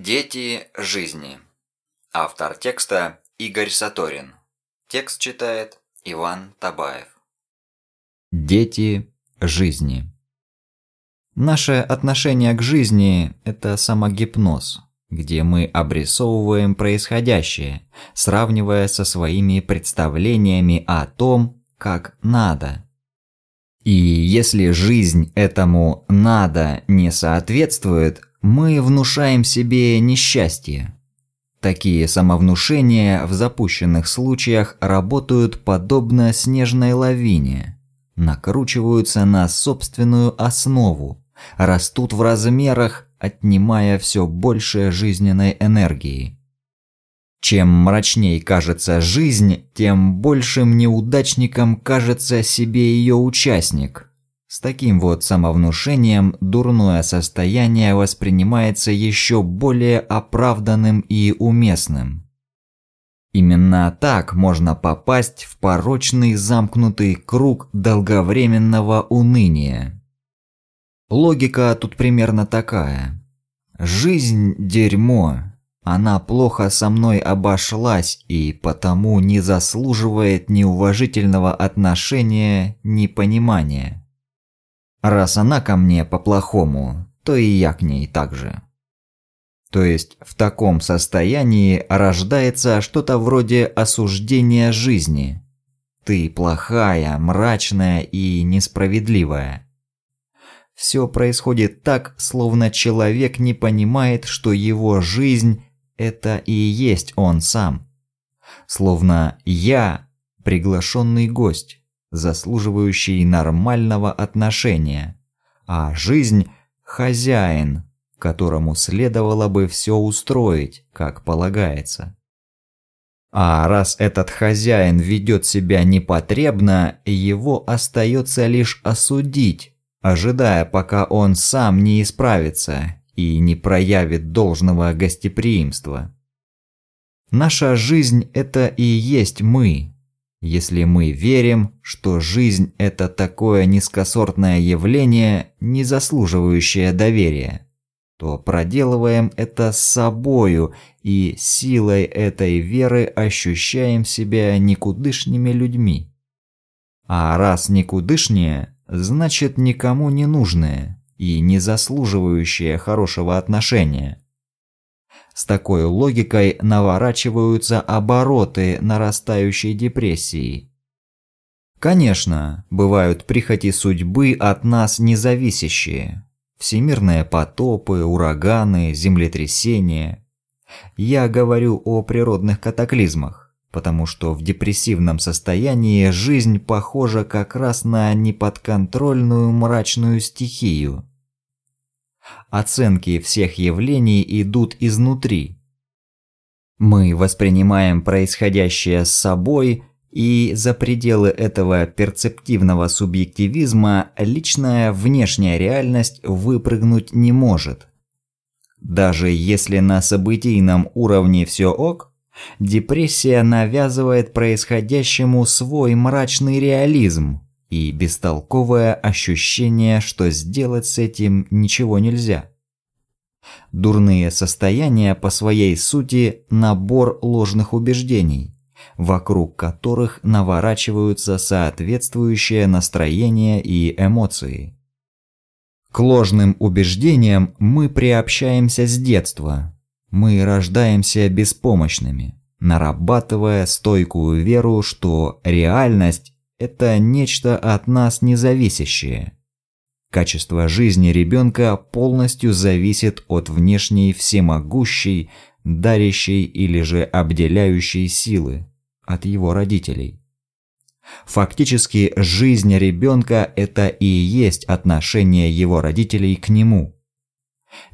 Дети жизни. Автор текста Игорь Саторин. Текст читает Иван Табаев. Дети жизни. Наше отношение к жизни – это самогипноз, где мы обрисовываем происходящее, сравнивая со своими представлениями о том, как надо. И если жизнь этому «надо» не соответствует, мы внушаем себе несчастье. Такие самовнушения в запущенных случаях работают подобно снежной лавине, накручиваются на собственную основу, растут в размерах, отнимая все больше жизненной энергии. Чем мрачней кажется жизнь, тем большим неудачником кажется себе ее участник – с таким вот самовнушением дурное состояние воспринимается еще более оправданным и уместным. Именно так можно попасть в порочный замкнутый круг долговременного уныния. Логика тут примерно такая. Жизнь – дерьмо. Она плохо со мной обошлась и потому не заслуживает ни уважительного отношения, ни понимания. Раз она ко мне по-плохому, то и я к ней так же. То есть в таком состоянии рождается что-то вроде осуждения жизни. Ты плохая, мрачная и несправедливая. Все происходит так, словно человек не понимает, что его жизнь – это и есть он сам. Словно я – приглашенный гость заслуживающий нормального отношения, а жизнь – хозяин, которому следовало бы все устроить, как полагается. А раз этот хозяин ведет себя непотребно, его остается лишь осудить, ожидая, пока он сам не исправится и не проявит должного гостеприимства. Наша жизнь – это и есть мы, если мы верим, что жизнь – это такое низкосортное явление, не заслуживающее доверия, то проделываем это с собою и силой этой веры ощущаем себя никудышными людьми. А раз никудышнее, значит никому не нужное и не заслуживающее хорошего отношения – с такой логикой наворачиваются обороты нарастающей депрессии. Конечно, бывают прихоти судьбы от нас независящие. Всемирные потопы, ураганы, землетрясения. Я говорю о природных катаклизмах, потому что в депрессивном состоянии жизнь похожа как раз на неподконтрольную мрачную стихию – Оценки всех явлений идут изнутри. Мы воспринимаем происходящее с собой, и за пределы этого перцептивного субъективизма личная внешняя реальность выпрыгнуть не может. Даже если на событийном уровне все ок, депрессия навязывает происходящему свой мрачный реализм – и бестолковое ощущение, что сделать с этим ничего нельзя. Дурные состояния по своей сути – набор ложных убеждений, вокруг которых наворачиваются соответствующие настроения и эмоции. К ложным убеждениям мы приобщаемся с детства. Мы рождаемся беспомощными, нарабатывая стойкую веру, что реальность это нечто от нас независящее. Качество жизни ребенка полностью зависит от внешней всемогущей, дарящей или же обделяющей силы, от его родителей. Фактически жизнь ребенка – это и есть отношение его родителей к нему.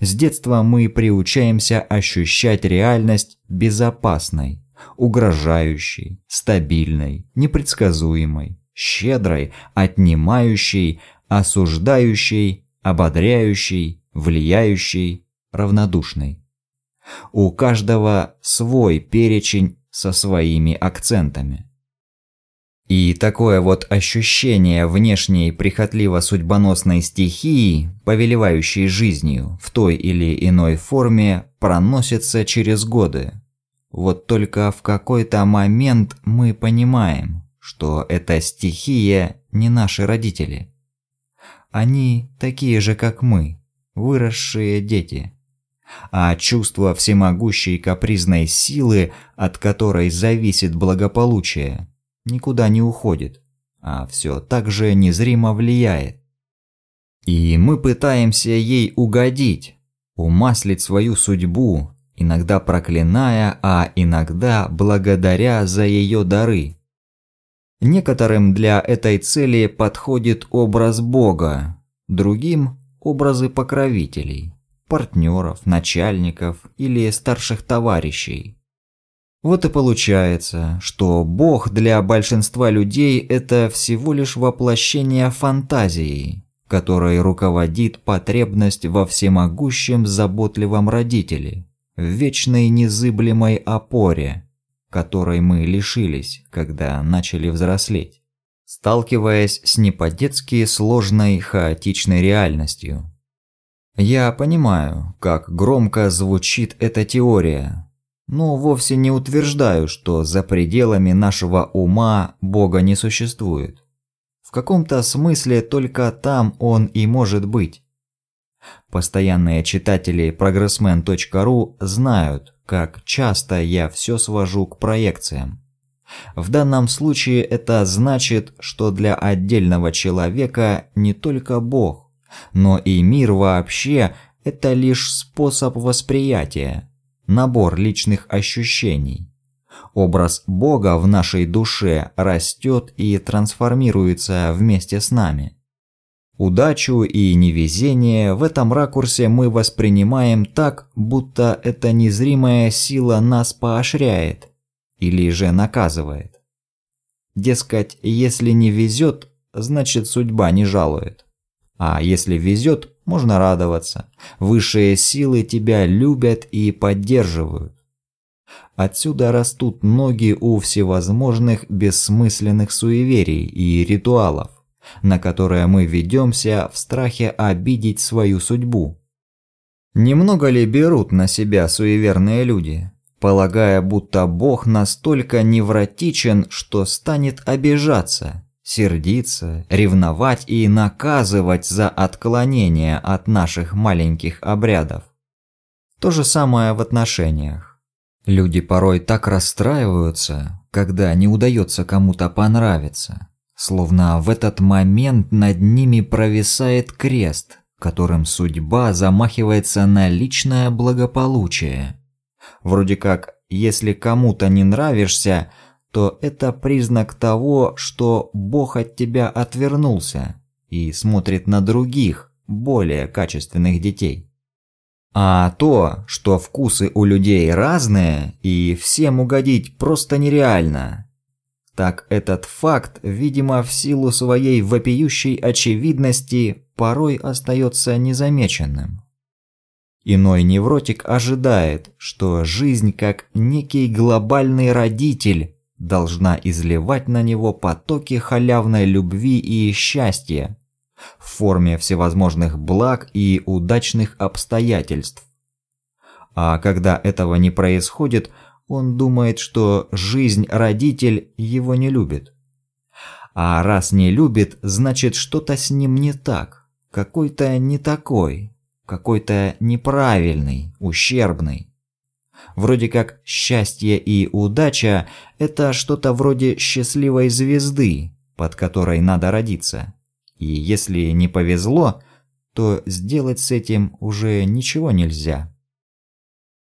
С детства мы приучаемся ощущать реальность безопасной, угрожающей, стабильной, непредсказуемой, щедрой, отнимающей, осуждающей, ободряющей, влияющей, равнодушной. У каждого свой перечень со своими акцентами. И такое вот ощущение внешней прихотливо-судьбоносной стихии, повелевающей жизнью в той или иной форме, проносится через годы. Вот только в какой-то момент мы понимаем, что эта стихия не наши родители. Они такие же, как мы, выросшие дети. А чувство всемогущей капризной силы, от которой зависит благополучие, никуда не уходит, а все так же незримо влияет. И мы пытаемся ей угодить, умаслить свою судьбу, иногда проклиная, а иногда благодаря за ее дары. Некоторым для этой цели подходит образ Бога, другим – образы покровителей, партнеров, начальников или старших товарищей. Вот и получается, что Бог для большинства людей – это всего лишь воплощение фантазии, которой руководит потребность во всемогущем заботливом родителе, в вечной незыблемой опоре, которой мы лишились, когда начали взрослеть, сталкиваясь с не по-детски сложной хаотичной реальностью. Я понимаю, как громко звучит эта теория, но вовсе не утверждаю, что за пределами нашего ума Бога не существует. В каком-то смысле только там он и может быть. Постоянные читатели progressman.ru знают, как часто я все свожу к проекциям. В данном случае это значит, что для отдельного человека не только Бог, но и мир вообще – это лишь способ восприятия, набор личных ощущений. Образ Бога в нашей душе растет и трансформируется вместе с нами. Удачу и невезение в этом ракурсе мы воспринимаем так, будто эта незримая сила нас поощряет или же наказывает. Дескать, если не везет, значит судьба не жалует. А если везет, можно радоваться. Высшие силы тебя любят и поддерживают. Отсюда растут ноги у всевозможных бессмысленных суеверий и ритуалов, на которые мы ведемся в страхе обидеть свою судьбу. Немного ли берут на себя суеверные люди, полагая, будто Бог настолько невротичен, что станет обижаться, сердиться, ревновать и наказывать за отклонение от наших маленьких обрядов. То же самое в отношениях. Люди порой так расстраиваются, когда не удается кому-то понравиться, словно в этот момент над ними провисает крест, которым судьба замахивается на личное благополучие. Вроде как, если кому-то не нравишься – то это признак того, что Бог от тебя отвернулся и смотрит на других, более качественных детей. А то, что вкусы у людей разные и всем угодить просто нереально, так этот факт, видимо, в силу своей вопиющей очевидности, порой остается незамеченным. Иной невротик ожидает, что жизнь как некий глобальный родитель должна изливать на него потоки халявной любви и счастья в форме всевозможных благ и удачных обстоятельств. А когда этого не происходит, он думает, что жизнь-родитель его не любит. А раз не любит, значит что-то с ним не так, какой-то не такой, какой-то неправильный, ущербный. Вроде как счастье и удача – это что-то вроде счастливой звезды, под которой надо родиться. И если не повезло, то сделать с этим уже ничего нельзя.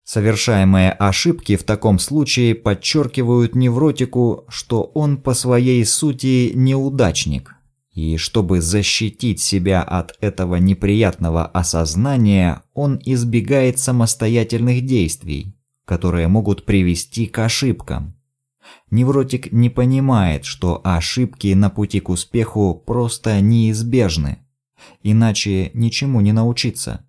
Совершаемые ошибки в таком случае подчеркивают невротику, что он по своей сути неудачник. И чтобы защитить себя от этого неприятного осознания, он избегает самостоятельных действий, которые могут привести к ошибкам. Невротик не понимает, что ошибки на пути к успеху просто неизбежны, иначе ничему не научиться.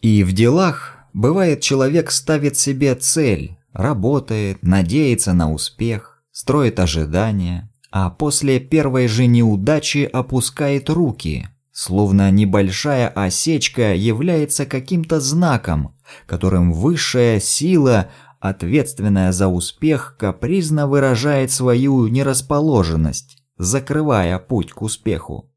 И в делах бывает человек ставит себе цель, работает, надеется на успех, строит ожидания, а после первой же неудачи опускает руки, словно небольшая осечка является каким-то знаком, которым высшая сила, ответственная за успех, капризно выражает свою нерасположенность, закрывая путь к успеху.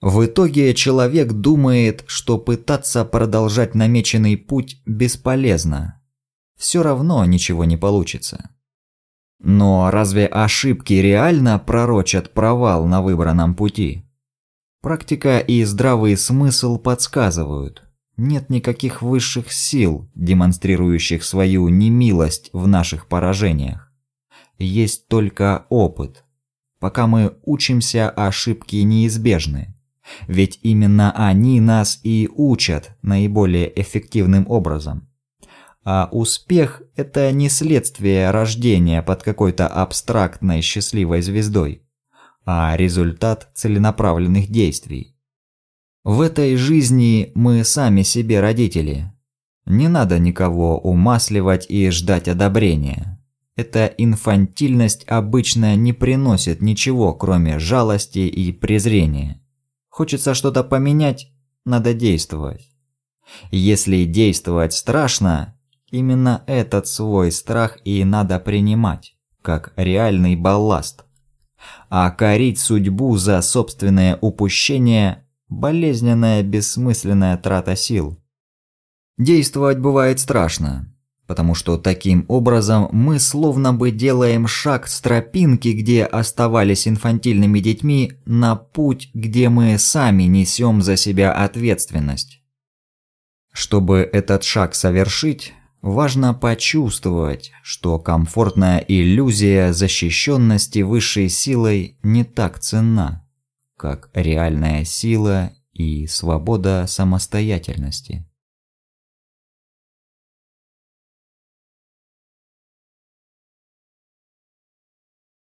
В итоге человек думает, что пытаться продолжать намеченный путь бесполезно. Все равно ничего не получится. Но разве ошибки реально пророчат провал на выбранном пути? Практика и здравый смысл подсказывают. Нет никаких высших сил, демонстрирующих свою немилость в наших поражениях. Есть только опыт. Пока мы учимся, ошибки неизбежны. Ведь именно они нас и учат наиболее эффективным образом. А успех – это не следствие рождения под какой-то абстрактной счастливой звездой, а результат целенаправленных действий. В этой жизни мы сами себе родители. Не надо никого умасливать и ждать одобрения. Эта инфантильность обычно не приносит ничего, кроме жалости и презрения. Хочется что-то поменять, надо действовать. Если действовать страшно, именно этот свой страх и надо принимать, как реальный балласт. А корить судьбу за собственное упущение – болезненная бессмысленная трата сил. Действовать бывает страшно, потому что таким образом мы словно бы делаем шаг с тропинки, где оставались инфантильными детьми, на путь, где мы сами несем за себя ответственность. Чтобы этот шаг совершить, важно почувствовать, что комфортная иллюзия защищенности высшей силой не так ценна, как реальная сила и свобода самостоятельности.